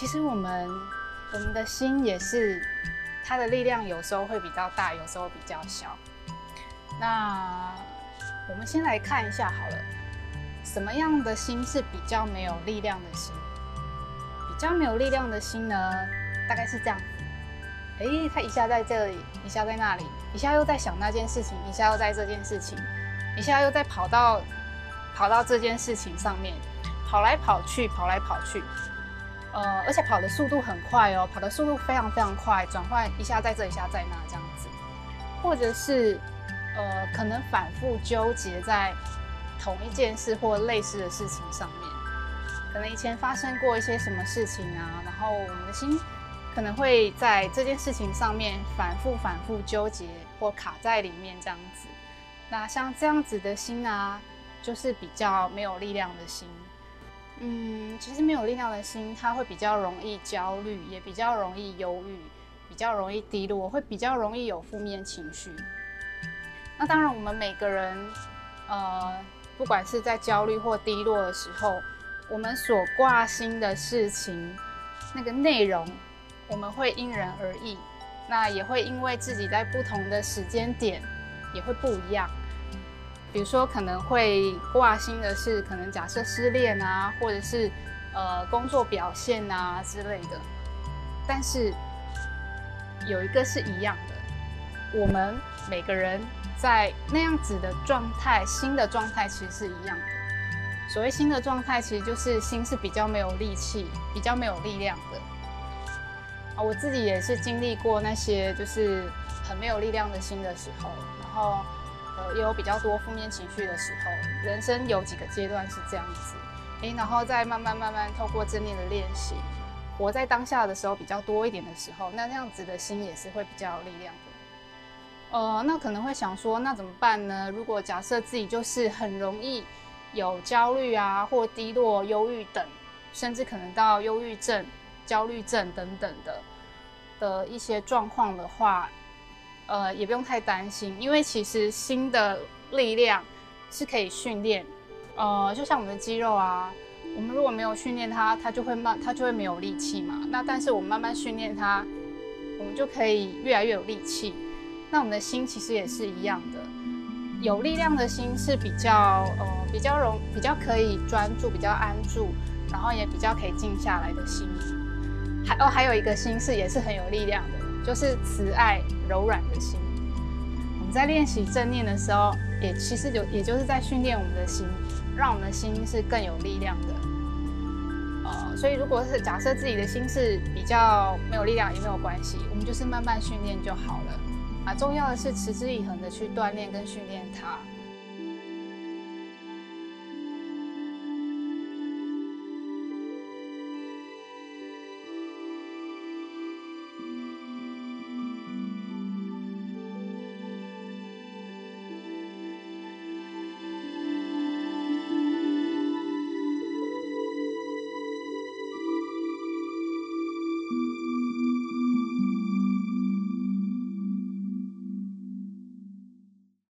其实我们我们的心也是，它的力量有时候会比较大，有时候比较小。那我们先来看一下好了，什么样的心是比较没有力量的心？比较没有力量的心呢，大概是这样子。诶，他一下在这里，一下在那里，一下又在想那件事情，一下又在这件事情，一下又在跑到跑到这件事情上面，跑来跑去，跑来跑去。呃，而且跑的速度很快哦，跑的速度非常非常快，转换一下在这，一下在那这样子，或者是呃，可能反复纠结在同一件事或类似的事情上面，可能以前发生过一些什么事情啊，然后我们的心可能会在这件事情上面反复反复纠结或卡在里面这样子。那像这样子的心啊，就是比较没有力量的心。嗯，其实没有力量的心，它会比较容易焦虑，也比较容易忧郁，比较容易低落，会比较容易有负面情绪。那当然，我们每个人，呃，不管是在焦虑或低落的时候，我们所挂心的事情，那个内容，我们会因人而异，那也会因为自己在不同的时间点，也会不一样。比如说，可能会挂心的是，可能假设失恋啊，或者是呃工作表现啊之类的。但是有一个是一样的，我们每个人在那样子的状态，心的状态其实是一样的。所谓心的状态，其实就是心是比较没有力气、比较没有力量的。啊，我自己也是经历过那些就是很没有力量的心的时候，然后。也有比较多负面情绪的时候，人生有几个阶段是这样子，诶，然后再慢慢慢慢透过正念的练习，活在当下的时候比较多一点的时候，那那样子的心也是会比较有力量的。呃，那可能会想说，那怎么办呢？如果假设自己就是很容易有焦虑啊，或低落、忧郁等，甚至可能到忧郁症、焦虑症等等的的一些状况的话。呃，也不用太担心，因为其实心的力量是可以训练。呃，就像我们的肌肉啊，我们如果没有训练它，它就会慢，它就会没有力气嘛。那但是我们慢慢训练它，我们就可以越来越有力气。那我们的心其实也是一样的，有力量的心是比较呃比较容比较可以专注，比较安住，然后也比较可以静下来的心。还哦，还有一个心是也是很有力量的。就是慈爱柔软的心。我们在练习正念的时候，也其实就也就是在训练我们的心，让我们的心是更有力量的。呃，所以如果是假设自己的心是比较没有力量，也没有关系，我们就是慢慢训练就好了。啊，重要的是持之以恒的去锻炼跟训练它。